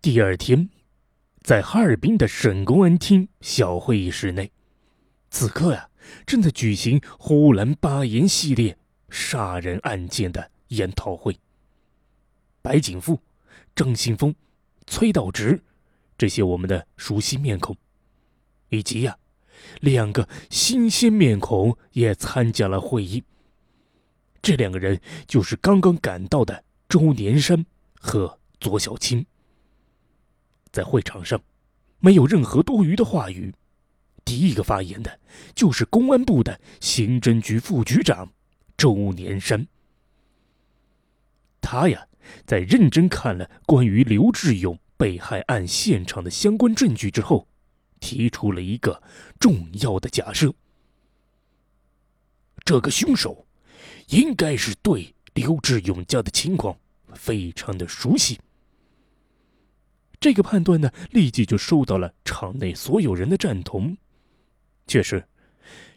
第二天，在哈尔滨的省公安厅小会议室内，此刻呀，正在举行“呼兰巴彦”系列杀人案件的研讨会。白景富、张新峰、崔道直，这些我们的熟悉面孔，以及呀，两个新鲜面孔也参加了会议。这两个人就是刚刚赶到的周年山和左小青。在会场上，没有任何多余的话语。第一个发言的就是公安部的刑侦局副局长周年山。他呀，在认真看了关于刘志勇被害案现场的相关证据之后，提出了一个重要的假设：这个凶手应该是对刘志勇家的情况非常的熟悉。这个判断呢，立即就受到了场内所有人的赞同。确实，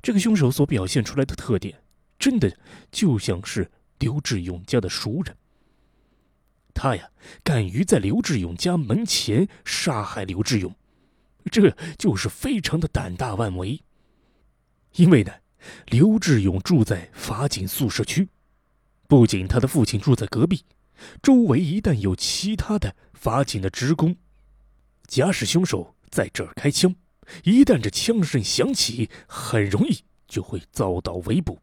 这个凶手所表现出来的特点，真的就像是刘志勇家的熟人。他呀，敢于在刘志勇家门前杀害刘志勇，这就是非常的胆大妄为。因为呢，刘志勇住在法警宿舍区，不仅他的父亲住在隔壁。周围一旦有其他的法警的职工，假使凶手在这儿开枪，一旦这枪声响起，很容易就会遭到围捕。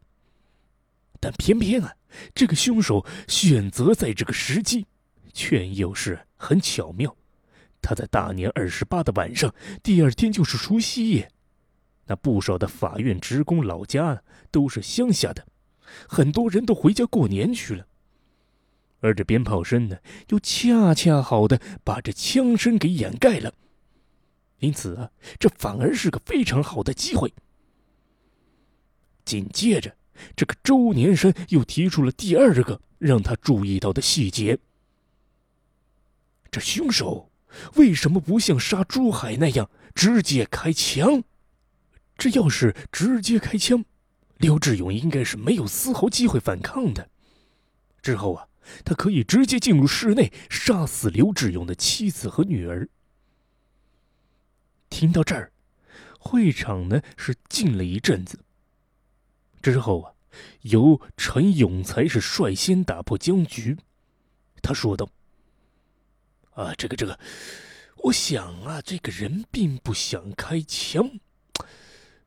但偏偏啊，这个凶手选择在这个时机，却又是很巧妙。他在大年二十八的晚上，第二天就是除夕夜，那不少的法院职工老家都是乡下的，很多人都回家过年去了。而这鞭炮声呢，又恰恰好的把这枪声给掩盖了，因此啊，这反而是个非常好的机会。紧接着，这个周年山又提出了第二个让他注意到的细节：这凶手为什么不像杀朱海那样直接开枪？这要是直接开枪，刘志勇应该是没有丝毫机会反抗的。之后啊。他可以直接进入室内，杀死刘志勇的妻子和女儿。听到这儿，会场呢是静了一阵子。之后啊，由陈永才是率先打破僵局。他说道：“啊，这个这个，我想啊，这个人并不想开枪。”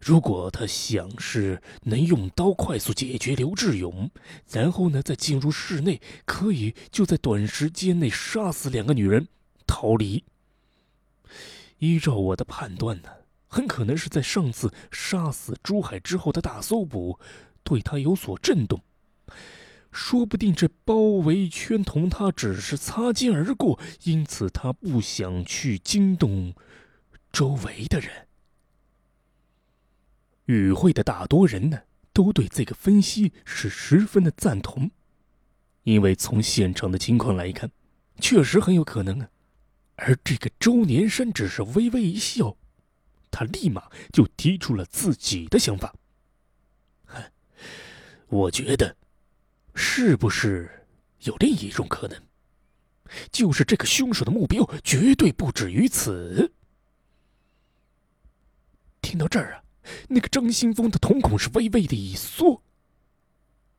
如果他想是能用刀快速解决刘志勇，然后呢再进入室内，可以就在短时间内杀死两个女人，逃离。依照我的判断呢，很可能是在上次杀死朱海之后的大搜捕，对他有所震动，说不定这包围圈同他只是擦肩而过，因此他不想去惊动周围的人。与会的大多人呢，都对这个分析是十分的赞同，因为从现场的情况来看，确实很有可能啊。而这个周年山只是微微一笑，他立马就提出了自己的想法。我觉得，是不是有另一种可能，就是这个凶手的目标绝对不止于此？听到这儿啊。那个张新峰的瞳孔是微微的一缩。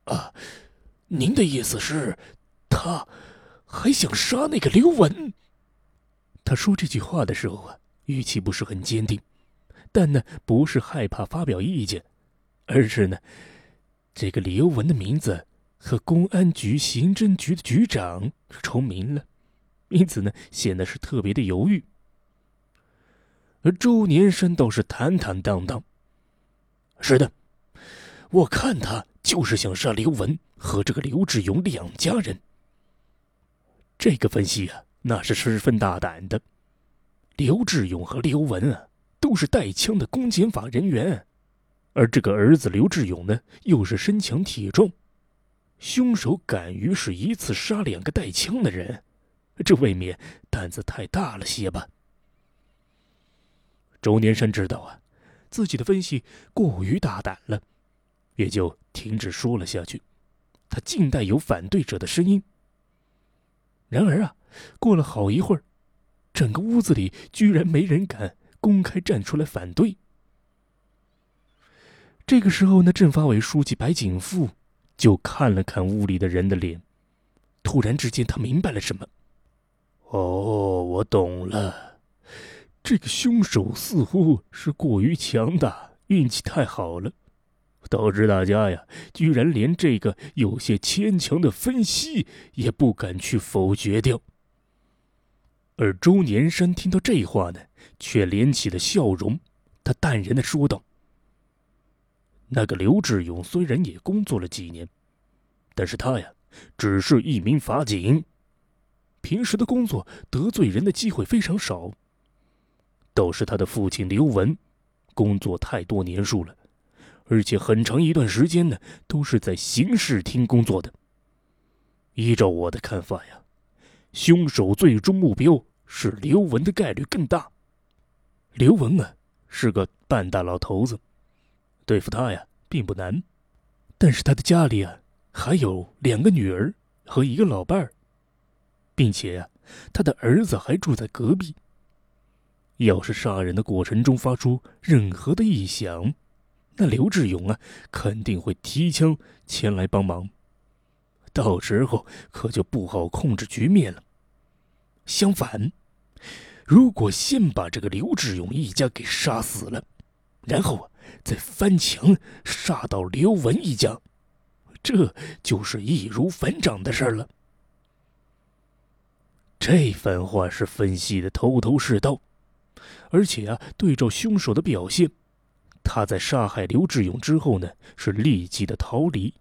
啊，您的意思是，他还想杀那个刘文？他说这句话的时候啊，语气不是很坚定，但呢，不是害怕发表意见，而是呢，这个刘文的名字和公安局刑侦局的局长重名了，因此呢，显得是特别的犹豫。而周年山倒是坦坦荡荡。是的，我看他就是想杀刘文和这个刘志勇两家人。这个分析啊，那是十分大胆的。刘志勇和刘文啊，都是带枪的公检法人员，而这个儿子刘志勇呢，又是身强体壮。凶手敢于是一次杀两个带枪的人，这未免胆子太大了些吧？周年山知道啊。自己的分析过于大胆了，也就停止说了下去。他静待有反对者的声音。然而啊，过了好一会儿，整个屋子里居然没人敢公开站出来反对。这个时候呢，政法委书记白景富就看了看屋里的人的脸，突然之间他明白了什么。哦，我懂了，这个凶手似乎是过于强大，运气太好了，导致大家呀，居然连这个有些牵强的分析也不敢去否决掉。而周年山听到这话呢，却敛起了笑容，他淡然的说道。那个刘志勇虽然也工作了几年，但是他呀，只是一名法警，平时的工作得罪人的机会非常少。倒是他的父亲刘文，工作太多年数了，而且很长一段时间呢，都是在刑事厅工作的。依照我的看法呀，凶手最终目标是刘文的概率更大。刘文啊，是个半大老头子。对付他呀，并不难，但是他的家里啊，还有两个女儿和一个老伴儿，并且呀，他的儿子还住在隔壁。要是杀人的过程中发出任何的异响，那刘志勇啊，肯定会提枪前来帮忙，到时候可就不好控制局面了。相反，如果先把这个刘志勇一家给杀死了，然后啊。再翻墙杀到刘文一家，这就是易如反掌的事了。这番话是分析的头头是道，而且啊，对照凶手的表现，他在杀害刘志勇之后呢，是立即的逃离，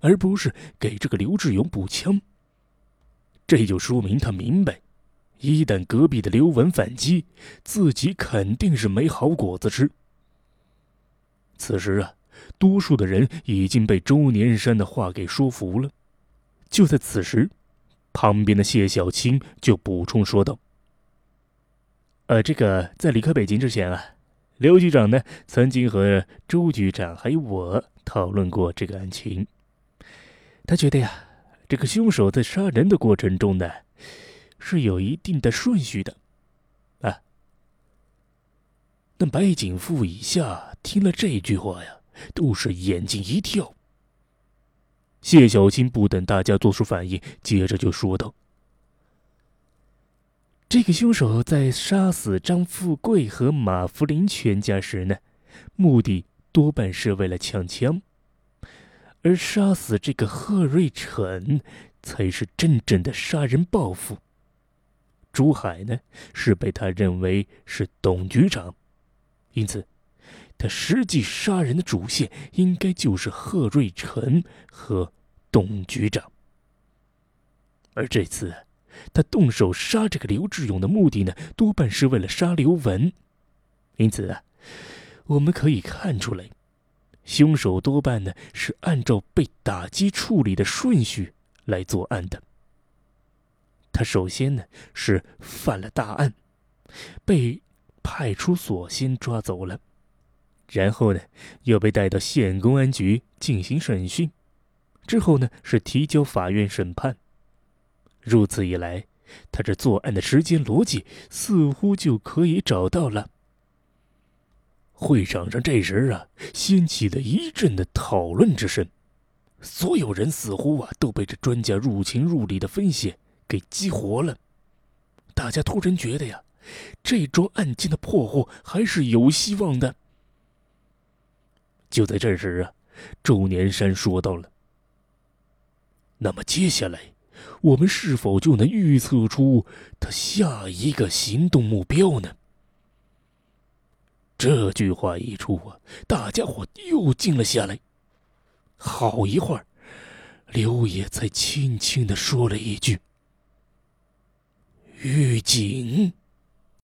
而不是给这个刘志勇补枪。这就说明他明白，一旦隔壁的刘文反击，自己肯定是没好果子吃。此时啊，多数的人已经被周年山的话给说服了。就在此时，旁边的谢小青就补充说道：“呃，这个在离开北京之前啊，刘局长呢曾经和周局长还有我讨论过这个案情。他觉得呀，这个凶手在杀人的过程中呢，是有一定的顺序的。”啊。那白景富以下听了这句话呀，都是眼睛一跳。谢小青不等大家做出反应，接着就说道：“这个凶手在杀死张富贵和马福林全家时呢，目的多半是为了抢枪，而杀死这个贺瑞成，才是真正的杀人报复。朱海呢，是被他认为是董局长。”因此，他实际杀人的主线应该就是贺瑞成和董局长。而这次，他动手杀这个刘志勇的目的呢，多半是为了杀刘文。因此啊，我们可以看出来，凶手多半呢是按照被打击处理的顺序来作案的。他首先呢是犯了大案，被。派出所先抓走了，然后呢，又被带到县公安局进行审讯，之后呢，是提交法院审判。如此一来，他这作案的时间逻辑似乎就可以找到了。会场上这时啊，掀起了一阵的讨论之声，所有人似乎啊都被这专家入情入理的分析给激活了。大家突然觉得呀。这桩案件的破获还是有希望的。就在这时啊，周年山说到了：“那么接下来，我们是否就能预测出他下一个行动目标呢？”这句话一出啊，大家伙又静了下来。好一会儿，刘爷才轻轻的说了一句：“预警。”